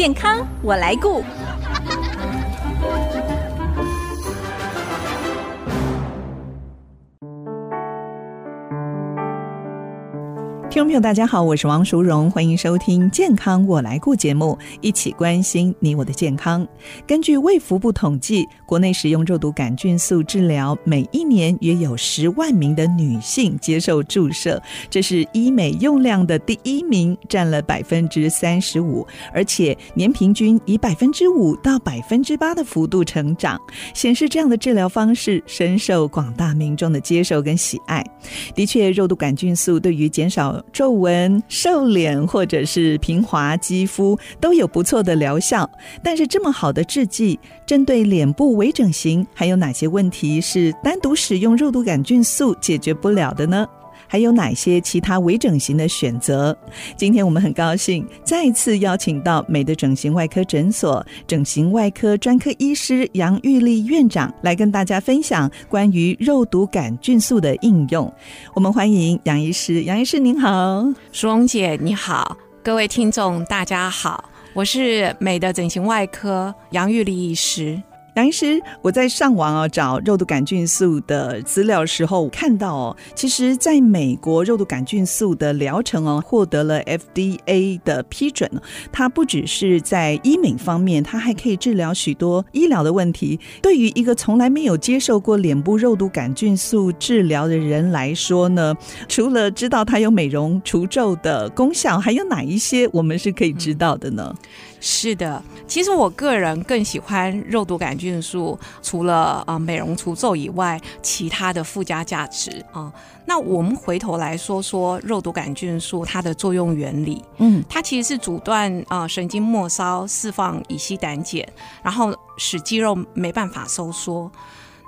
健康我来顾。听众朋友，大家好，我是王淑荣，欢迎收听《健康我来顾》节目，一起关心你我的健康。根据卫福部统计，国内使用肉毒杆菌素治疗，每一年约有十万名的女性接受注射，这是医美用量的第一名，占了百分之三十五，而且年平均以百分之五到百分之八的幅度成长，显示这样的治疗方式深受广大民众的接受跟喜爱。的确，肉毒杆菌素对于减少皱纹、瘦脸或者是平滑肌肤都有不错的疗效，但是这么好的制剂，针对脸部微整形，还有哪些问题是单独使用肉毒杆菌素解决不了的呢？还有哪些其他微整形的选择？今天我们很高兴再次邀请到美的整形外科诊所整形外科专科医师杨玉丽院长来跟大家分享关于肉毒杆菌素的应用。我们欢迎杨医师，杨医师您好，淑荣姐你好，各位听众大家好，我是美的整形外科杨玉丽医师。杨医师，我在上网啊找肉毒杆菌素的资料的时候，看到哦，其实在美国肉毒杆菌素的疗程哦获得了 FDA 的批准。它不只是在医美方面，它还可以治疗许多医疗的问题。对于一个从来没有接受过脸部肉毒杆菌素治疗的人来说呢，除了知道它有美容除皱的功效，还有哪一些我们是可以知道的呢？是的，其实我个人更喜欢肉毒杆菌素，除了呃美容除皱以外，其他的附加价值啊。那我们回头来说说肉毒杆菌素它的作用原理，嗯，它其实是阻断啊神经末梢释放乙烯胆碱，然后使肌肉没办法收缩。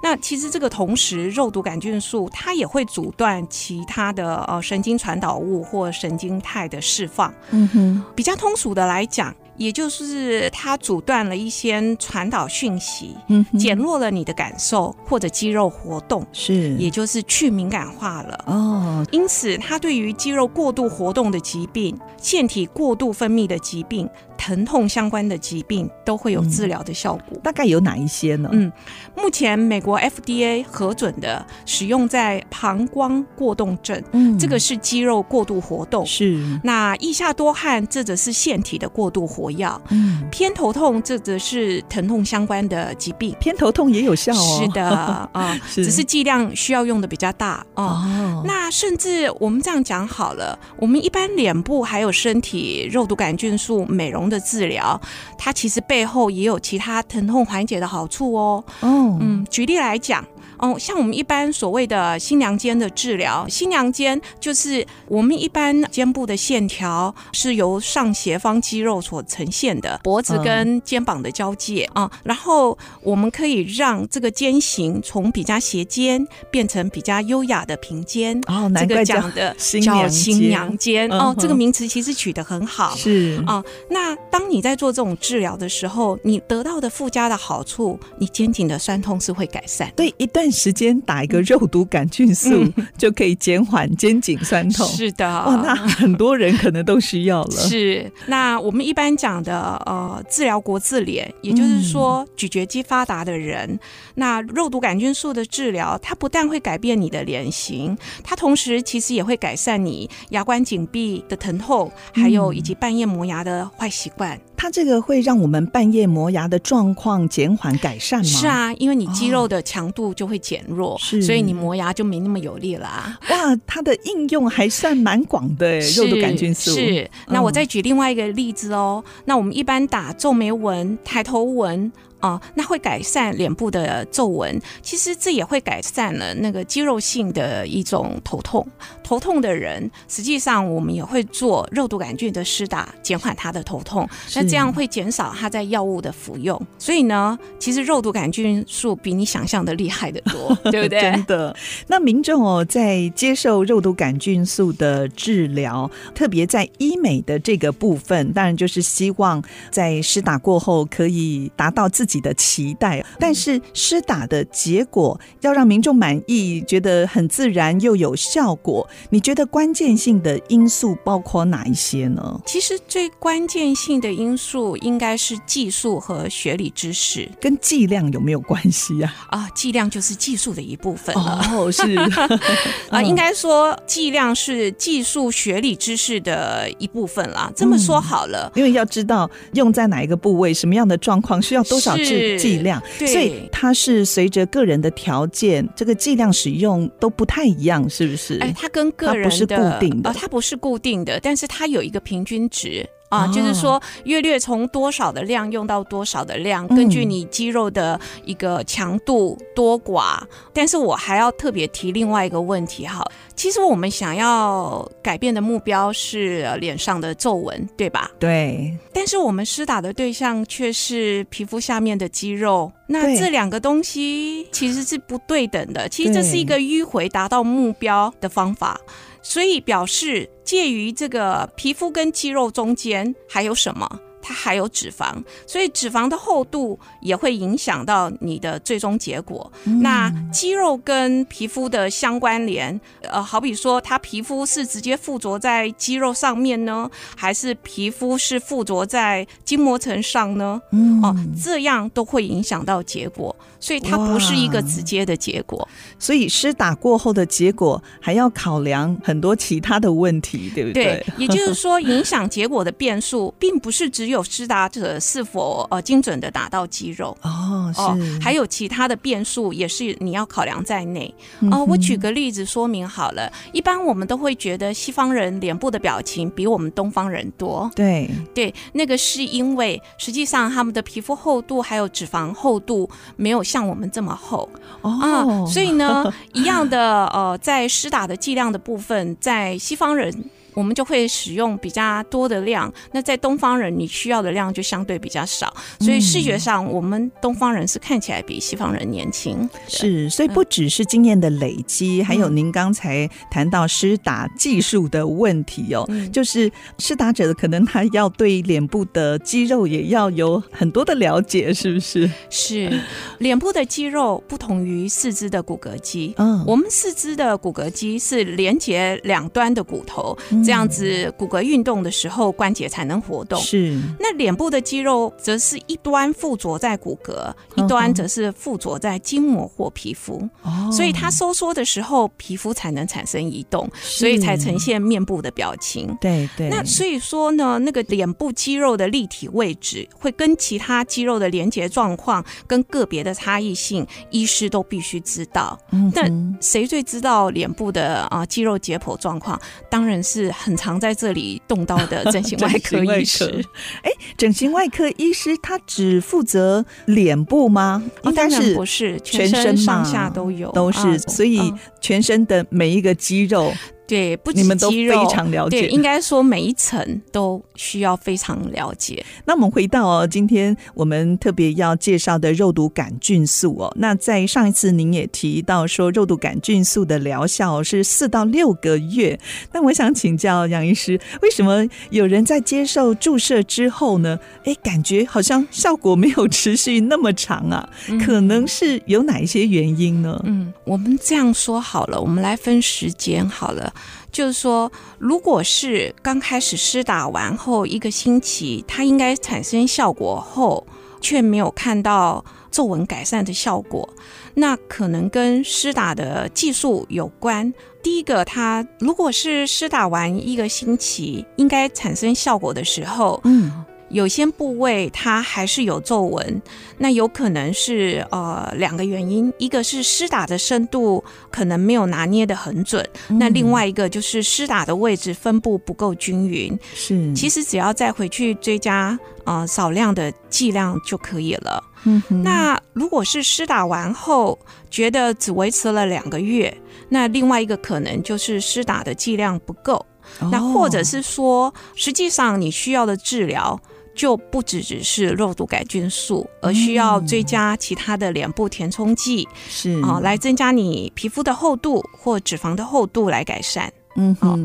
那其实这个同时，肉毒杆菌素它也会阻断其他的呃神经传导物或神经肽的释放。嗯哼，比较通俗的来讲。也就是它阻断了一些传导讯息，嗯，减弱了你的感受或者肌肉活动，是，也就是去敏感化了哦。因此，它对于肌肉过度活动的疾病、腺体过度分泌的疾病、疼痛相关的疾病都会有治疗的效果。嗯，大概有哪一些呢？嗯，目前美国 FDA 核准的使用在膀胱过动症，嗯，这个是肌肉过度活动，是。那腋下多汗，这则是腺体的过度活药。嗯，偏头痛，这则是疼痛相关的疾病。偏头痛也有效哦。是的 啊，只是剂量需要用的比较大哦。那甚至我们这样讲好了，我们一般脸部还有身体肉毒杆菌素美容的治疗，它其实背后也有其他疼痛缓解的好处哦。哦，嗯，举例来讲。哦，像我们一般所谓的新娘肩的治疗，新娘肩就是我们一般肩部的线条是由上斜方肌肉所呈现的，脖子跟肩膀的交界啊、嗯，然后我们可以让这个肩型从比较斜肩变成比较优雅的平肩。哦，难怪讲的叫新娘肩哦，这个名词其实取得很好。是啊、嗯，那当你在做这种治疗的时候，你得到的附加的好处，你肩颈的酸痛是会改善。对，一段。时间打一个肉毒杆菌素、嗯、就可以减缓肩颈酸痛。是的，哇，那很多人可能都需要了。是，那我们一般讲的呃，治疗国字脸，也就是说咀嚼肌发达的人，嗯、那肉毒杆菌素的治疗，它不但会改变你的脸型，它同时其实也会改善你牙关紧闭的疼痛，还有以及半夜磨牙的坏习惯。它这个会让我们半夜磨牙的状况减缓改善吗？是啊，因为你肌肉的强度就会减弱，哦，所以你磨牙就没那么有力了。哇，它的应用还算蛮广的，肉毒杆菌素。是，那我再举另外一个例子哦。嗯、那我们一般打皱眉纹、抬头纹。啊、哦，那会改善脸部的皱纹，其实这也会改善了那个肌肉性的一种头痛。头痛的人，实际上我们也会做肉毒杆菌的施打，减缓他的头痛。那这样会减少他在药物的服用。所以呢，其实肉毒杆菌素比你想象的厉害的多，对不对？真的。那民众哦，在接受肉毒杆菌素的治疗，特别在医美的这个部分，当然就是希望在施打过后可以达到自己。己的期待，但是施打的结果要让民众满意，觉得很自然又有效果。你觉得关键性的因素包括哪一些呢？其实最关键性的因素应该是技术和学理知识，跟剂量有没有关系啊？啊，剂量就是技术的一部分了。哦，是 啊，应该说剂量是技术学理知识的一部分啦。这么说好了，因为要知道用在哪一个部位，什么样的状况需要多少剂剂量，所以它是随着个人的条件，这个剂量使用都不太一样，是不是？哎，它跟个人的它不是固定的，呃，它不是固定的，但是它有一个平均值。啊，就是说，约略从多少的量用到多少的量，根据你肌肉的一个强度多寡。但是我还要特别提另外一个问题哈，其实我们想要改变的目标是脸上的皱纹，对吧？对。但是我们施打的对象却是皮肤下面的肌肉，那这两个东西其实是不对等的。其实这是一个迂回达到目标的方法。所以表示介于这个皮肤跟肌肉中间还有什么？它还有脂肪，所以脂肪的厚度也会影响到你的最终结果。嗯、那肌肉跟皮肤的相关联，呃，好比说，它皮肤是直接附着在肌肉上面呢，还是皮肤是附着在筋膜层上呢？嗯，哦，这样都会影响到结果，所以它不是一个直接的结果。所以施打过后的结果还要考量很多其他的问题，对不对？对，也就是说，影响结果的变数，并不是只有。有施打者是否呃精准的打到肌肉。哦，是。还有其他的变数也是你要考量在内。哦。我举个例子说明好了，一般我们都会觉得西方人脸部的表情比我们东方人多，对。对，那个是因为实际上他们的皮肤厚度还有脂肪厚度没有像我们这么厚。哦，啊，所以呢，一样的呃，在施打的剂量的部分，在西方人。我们就会使用比较多的量，那在东方人你需要的量就相对比较少，所以视觉上我们东方人是看起来比西方人年轻。是，所以不只是经验的累积，嗯、还有您刚才谈到施打技术的问题哦，嗯、就是施打者可能他要对脸部的肌肉也要有很多的了解，是不是？是，脸部的肌肉不同于四肢的骨骼肌，嗯，我们四肢的骨骼肌是连接两端的骨头。这样子，骨骼运动的时候，关节才能活动。是。那脸部的肌肉，则是一端附着在骨骼，一端则是附着在筋膜或皮肤。哦。所以它收缩的时候，皮肤才能产生移动，所以才呈现面部的表情。对对。那所以说呢，那个脸部肌肉的立体位置，会跟其他肌肉的连接状况，跟个别的差异性，医师都必须知道。嗯。那谁最知道脸部的啊肌肉解剖状况？当然是。很常在这里动刀的整形 外科医师，哎，整形外科医师他只负责脸部吗？应该是不是全身上下都有，都是，所以全身的每一个肌肉。对，不你们都非常了解，对，应该说每一层都需要非常了解。那我们回到哦，今天我们特别要介绍的肉毒杆菌素哦。那在上一次您也提到说，肉毒杆菌素的疗效是四到六个月。那我想请教杨医师，为什么有人在接受注射之后呢？哎，感觉好像效果没有持续那么长啊？可能是有哪一些原因呢？嗯，我们这样说好了，我们来分时间好了。就是说，如果是刚开始施打完后一个星期，它应该产生效果后，却没有看到皱纹改善的效果，那可能跟施打的技术有关。第一个，它如果是施打完一个星期，应该产生效果的时候，嗯。有些部位它还是有皱纹，那有可能是呃两个原因，一个是施打的深度可能没有拿捏得很准，嗯、那另外一个就是施打的位置分布不够均匀。是，其实只要再回去追加呃少量的剂量就可以了。嗯哼，那如果是施打完后觉得只维持了两个月，那另外一个可能就是施打的剂量不够，哦、那或者是说实际上你需要的治疗。就不只只是肉毒杆菌素，而需要追加其他的脸部填充剂，是啊，来增加你皮肤的厚度或脂肪的厚度来改善。嗯好，哦，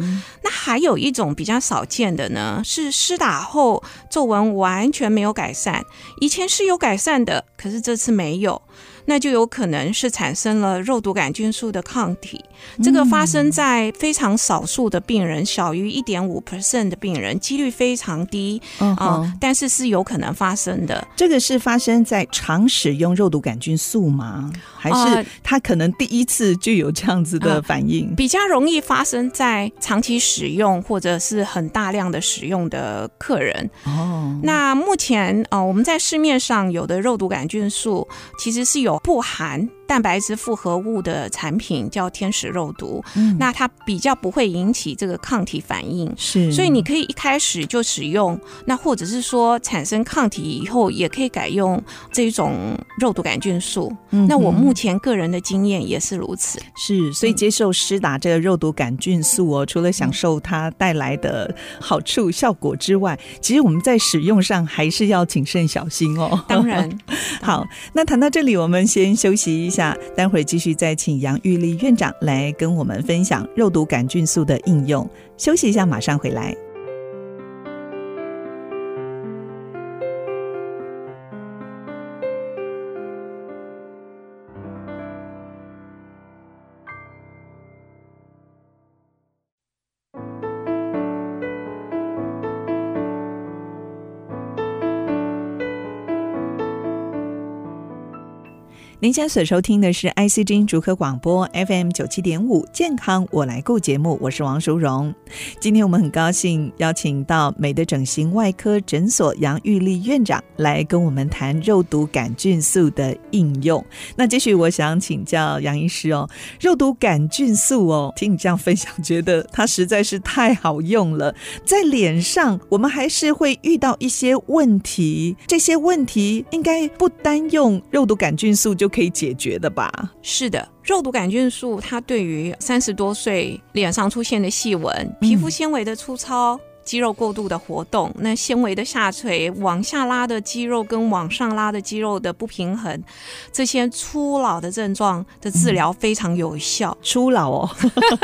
那还有一种比较少见的呢，是施打后皱纹完全没有改善，以前是有改善的，可是这次没有。那就有可能是产生了肉毒杆菌素的抗体，这个发生在非常少数的病人，小于一点五 percent 的病人，几率非常低啊、uh 但是是有可能发生的。这个是发生在常使用肉毒杆菌素吗？还是他可能第一次就有这样子的反应？呃、比较容易发生在长期使用或者是很大量的使用的客人。哦、oh.，那目前啊、呃，我们在市面上有的肉毒杆菌素其实是有。不含蛋白质复合物的产品叫天使肉毒，嗯，那它比较不会引起这个抗体反应，是，所以你可以一开始就使用，那或者是说产生抗体以后，也可以改用这种肉毒杆菌素。嗯，那我目前个人的经验也是如此，是，所以接受施打这个肉毒杆菌素哦，除了享受它带来的好处效果之外，其实我们在使用上还是要谨慎小心哦。当然，好，那谈到这里，我们先休息一下。下，待会儿继续再请杨玉丽院长来跟我们分享肉毒杆菌素的应用。休息一下，马上回来。您现在所收听的是 ICG 竹科广播 FM 九七点五健康我来顾节目，我是王淑荣。今天我们很高兴邀请到美的整形外科诊所杨玉丽院长来跟我们谈肉毒杆菌素的应用。那继续我想请教杨医师哦，肉毒杆菌素哦，听你这样分享，觉得它实在是太好用了。在脸上，我们还是会遇到一些问题，这些问题应该不单用肉毒杆菌素就。可以解决的吧？是的，肉毒杆菌素它对于三十多岁脸上出现的细纹、皮肤纤维的粗糙。肌肉过度的活动，那纤维的下垂、往下拉的肌肉跟往上拉的肌肉的不平衡，这些初老的症状的治疗非常有效。嗯、初老哦，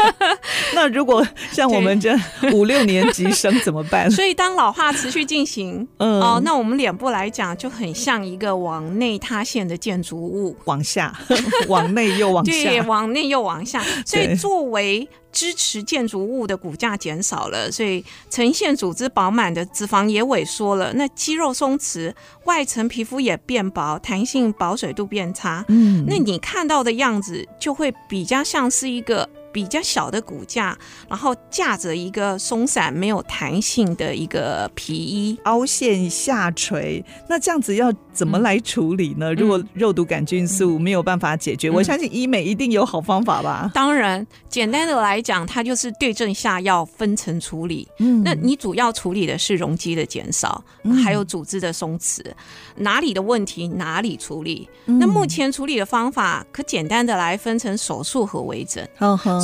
那如果像我们这五六年级生怎么办？所以当老化持续进行，嗯，哦，那我们脸部来讲就很像一个往内塌陷的建筑物，往下，往内又往下，对，往内又往下。所以作为支持建筑物的骨架减少了，所以呈现组织饱满的脂肪也萎缩了，那肌肉松弛，外层皮肤也变薄，弹性保水度变差。嗯，那你看到的样子就会比较像是一个。比较小的骨架，然后架着一个松散没有弹性的一个皮衣，凹陷下垂。那这样子要怎么来处理呢？嗯、如果肉毒杆菌素没有办法解决，嗯、我相信医美一定有好方法吧？当然，简单的来讲，它就是对症下药，分层处理。嗯，那你主要处理的是容积的减少，还有组织的松弛，哪里的问题哪里处理。嗯、那目前处理的方法，可简单的来分成手术和微整。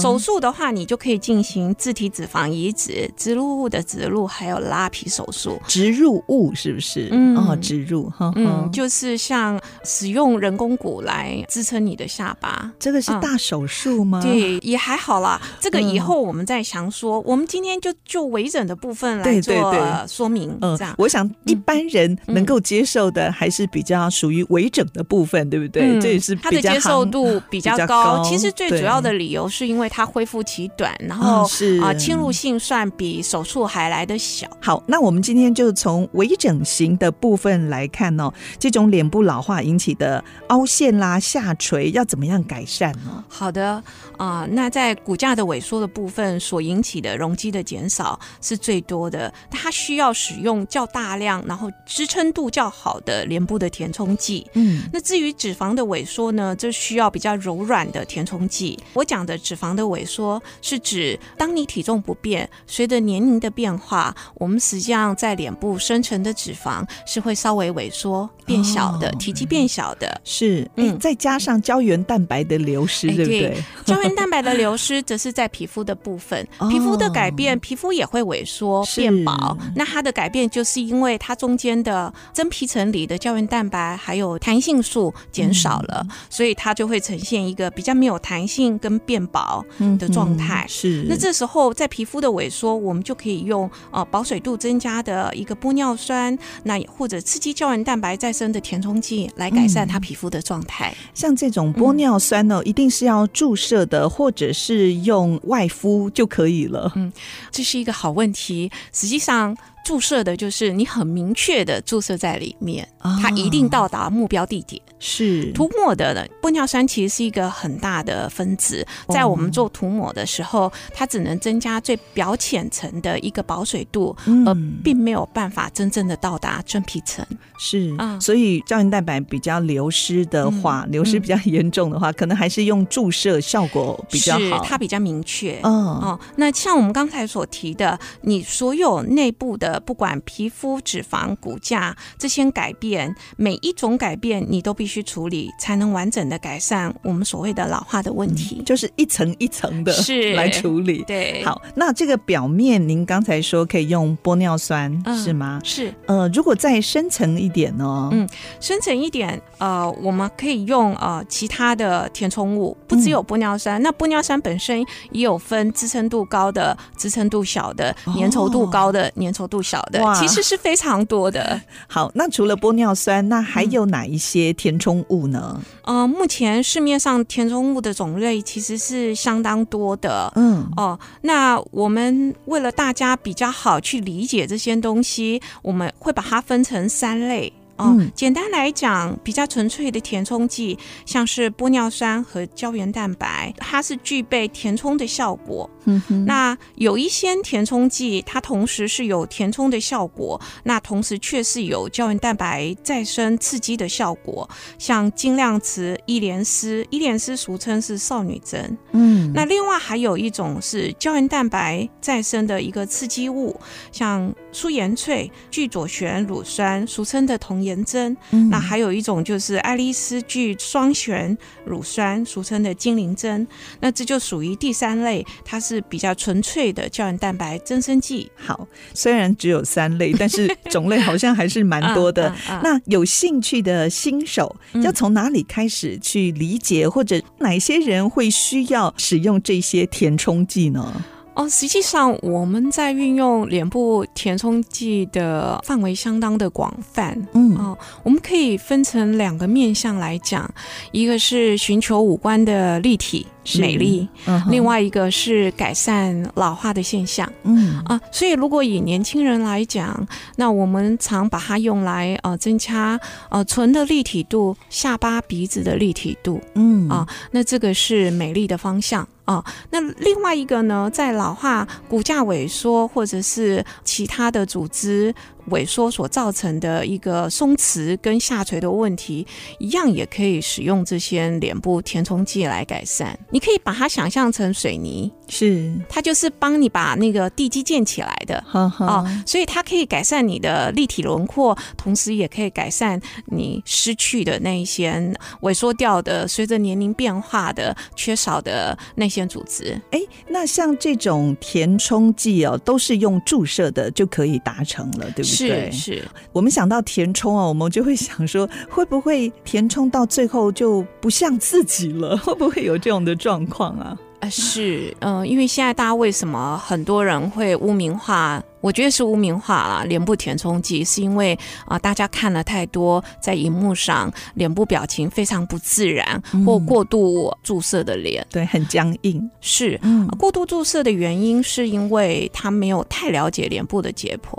手术的话，你就可以进行自体脂肪移植、植入物的植入，还有拉皮手术。植入物是不是？嗯，哦，植入，呵呵嗯，就是像使用人工骨来支撑你的下巴。这个是大手术吗？嗯、对，也还好啦。这个以后我们再详说、嗯。我们今天就就微整的部分来做说明。嗯，这样。我想一般人能够接受的还是比较属于微整的部分，对不对？嗯、这也是它的接受度比较高，比较高。其实最主要的理由是因为。它恢复期短，然后啊，侵入性算比手术还来得小。好，那我们今天就从微整形的部分来看哦，这种脸部老化引起的凹陷啦、下垂，要怎么样改善呢？好的啊，那在骨架的萎缩的部分所引起的容积的减少是最多的，它需要使用较大量，然后支撑度较好的脸部的填充剂。嗯，那至于脂肪的萎缩呢，这需要比较柔软的填充剂。我讲的脂肪的萎缩是指，当你体重不变，随着年龄的变化，我们实际上在脸部生成的脂肪是会稍微萎缩、变小的，哦、体积变小的。是，嗯，再加上胶原蛋白的流失，对不对？胶原蛋白的流失则是在皮肤的部分，皮肤的改变，皮肤也会萎缩、变薄。那它的改变就是因为它中间的真皮层里的胶原蛋白还有弹性素减少了，嗯、所以它就会呈现一个比较没有弹性跟变薄。的状态。嗯、是，那这时候在皮肤的萎缩，我们就可以用呃保水度增加的一个玻尿酸，那或者刺激胶原蛋白再生的填充剂来改善它皮肤的状态。嗯、像这种玻尿酸呢，嗯、一定是要注射的，或者是用外敷就可以了。嗯，这是一个好问题。实际上。注射的就是你很明确的注射在里面，它一定到达目标地点。是涂抹的玻尿酸其实是一个很大的分子，在我们做涂抹的时候，它只能增加最表浅层的一个保水度，而并没有办法真正的到达真皮层。是啊，所以胶原蛋白比较流失的话，流失比较严重的话，可能还是用注射效果比较好，它比较明确。嗯哦，那像我们刚才所提的，你所有内部的。不管皮肤、脂肪、骨架这些改变，每一种改变你都必须处理，才能完整的改善我们所谓的老化的问题。嗯、就是一层一层的是 来处理。对，好，那这个表面您刚才说可以用玻尿酸、嗯、是吗？是。呃，如果再深层一点呢？嗯，深层一点，呃，我们可以用呃其他的填充物，不只有玻尿酸。嗯、那玻尿酸本身也有分支撑度高的、支撑度小的、粘稠度高的、粘稠度。小的，其实是非常多的。好，那除了玻尿酸，那还有哪一些填充物呢？嗯、呃，目前市面上填充物的种类其实是相当多的。嗯，哦、呃，那我们为了大家比较好去理解这些东西，我们会把它分成三类。哦，简单来讲，比较纯粹的填充剂，像是玻尿酸和胶原蛋白，它是具备填充的效果。嗯哼，那有一些填充剂，它同时是有填充的效果，那同时却是有胶原蛋白再生刺激的效果，像精量瓷、伊莲丝，伊莲丝俗称是少女针。嗯，那另外还有一种是胶原蛋白再生的一个刺激物，像舒颜萃、聚左旋乳酸，俗称的童颜。炎针，嗯、那还有一种就是爱丽丝聚双旋乳酸，俗称的精灵针，那这就属于第三类，它是比较纯粹的胶原蛋白增生剂。好，虽然只有三类，但是种类好像还是蛮多的。那有兴趣的新手要从哪里开始去理解，或者哪些人会需要使用这些填充剂呢？哦，实际上我们在运用脸部填充剂的范围相当的广泛。嗯，哦，我们可以分成两个面向来讲，一个是寻求五官的立体美丽，嗯、另外一个是改善老化的现象。嗯啊，所以如果以年轻人来讲，那我们常把它用来呃增加呃唇的立体度、下巴鼻子的立体度。嗯啊，那这个是美丽的方向。哦，那另外一个呢，在老化、骨架萎缩或者是其他的组织萎缩所造成的一个松弛跟下垂的问题，一样也可以使用这些脸部填充剂来改善。你可以把它想象成水泥，是它就是帮你把那个地基建起来的。哦，所以它可以改善你的立体轮廓，同时也可以改善你失去的那一些萎缩掉的、随着年龄变化的缺少的那些组织。哎，那像这种填充剂哦，都是用注射的就可以达成了，对不对？是是，我们想到填充啊，我们就会想说，会不会填充到最后就不像自己了？会不会有这种的状况啊？啊，是，嗯、呃，因为现在大家为什么很多人会污名化？我觉得是污名化了脸部填充剂，是因为啊、呃，大家看了太多在荧幕上脸部表情非常不自然或过度注射的脸，嗯、对，很僵硬。是，嗯、过度注射的原因是因为他没有太了解脸部的解剖。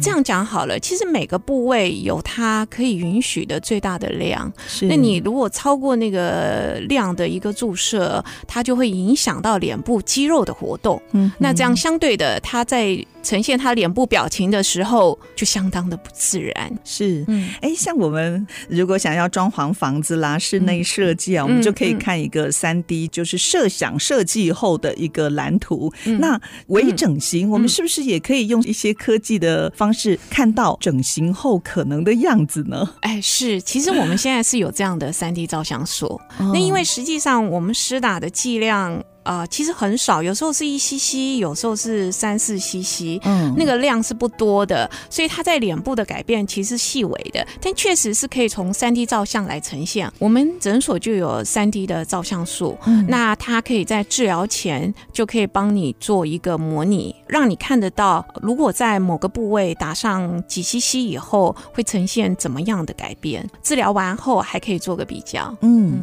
这样讲好了。其实每个部位有它可以允许的最大的量。是，那你如果超过那个量的一个注射，它就会影响到脸部肌肉的活动。嗯，那这样相对的，它在。呈现他脸部表情的时候，就相当的不自然。是，嗯，哎，像我们如果想要装潢房子啦，室内设计啊，嗯、我们就可以看一个三 D，就是设想设计后的一个蓝图。嗯、那微整形，我们是不是也可以用一些科技的方式看到整形后可能的样子呢？哎，是，其实我们现在是有这样的三 D 照相所。那因为实际上我们施打的剂量。啊、呃，其实很少，有时候是一 cc，有时候是三四 cc，嗯，那个量是不多的，所以它在脸部的改变其实细微的，但确实是可以从三 D 照相来呈现。我们诊所就有三 D 的照相术，嗯，那它可以在治疗前就可以帮你做一个模拟，让你看得到，如果在某个部位打上几 cc 以后，会呈现怎么样的改变。治疗完后还可以做个比较，嗯。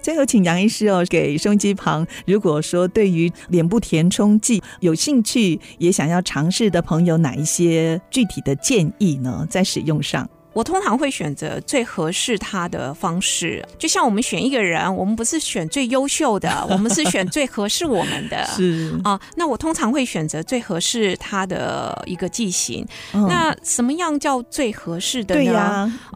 最后，请杨医师哦，给胸肌旁，如果说对于脸部填充剂有兴趣，也想要尝试的朋友，哪一些具体的建议呢？在使用上？我通常会选择最合适他的方式，就像我们选一个人，我们不是选最优秀的，我们是选最合适我们的。是啊，那我通常会选择最合适他的一个剂型。嗯、那什么样叫最合适的呢？对呀、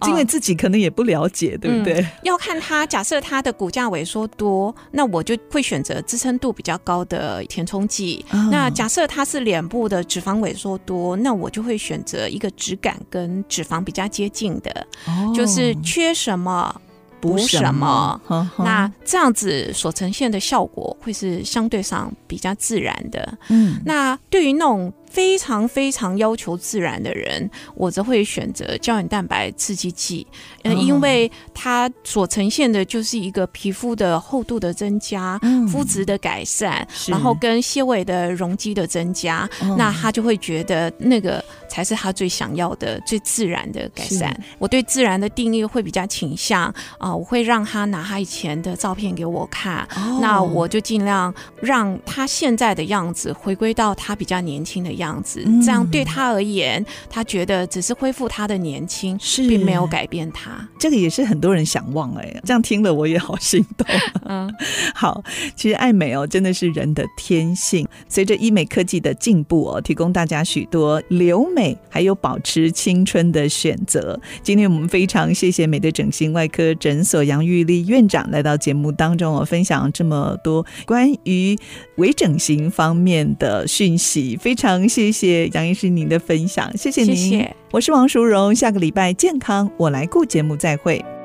啊，因为自己可能也不了解，嗯、对不对？嗯、要看他，假设他的骨架萎缩多，那我就会选择支撑度比较高的填充剂。嗯、那假设他是脸部的脂肪萎缩多，那我就会选择一个质感跟脂肪比较接近的，就是缺什么补什么，那这样子所呈现的效果会是相对上比较自然的。嗯，那对于那种。非常非常要求自然的人，我则会选择胶原蛋白刺激剂，嗯，因为它所呈现的就是一个皮肤的厚度的增加，嗯、肤质的改善，然后跟纤维的容积的增加，嗯、那他就会觉得那个才是他最想要的、最自然的改善。我对自然的定义会比较倾向啊、呃，我会让他拿他以前的照片给我看，哦、那我就尽量让他现在的样子回归到他比较年轻的样子。这样对他而言，他觉得只是恢复他的年轻，是并没有改变他。这个也是很多人想望哎，这样听了我也好心动。嗯，好，其实爱美哦，真的是人的天性。随着医美科技的进步哦，提供大家许多留美还有保持青春的选择。今天我们非常谢谢美的整形外科诊所杨玉丽院长来到节目当中我，分享这么多关于微整形方面的讯息，非常。谢谢杨医师您的分享，谢谢您，谢谢。我是王淑荣，下个礼拜健康我来顾节目再会。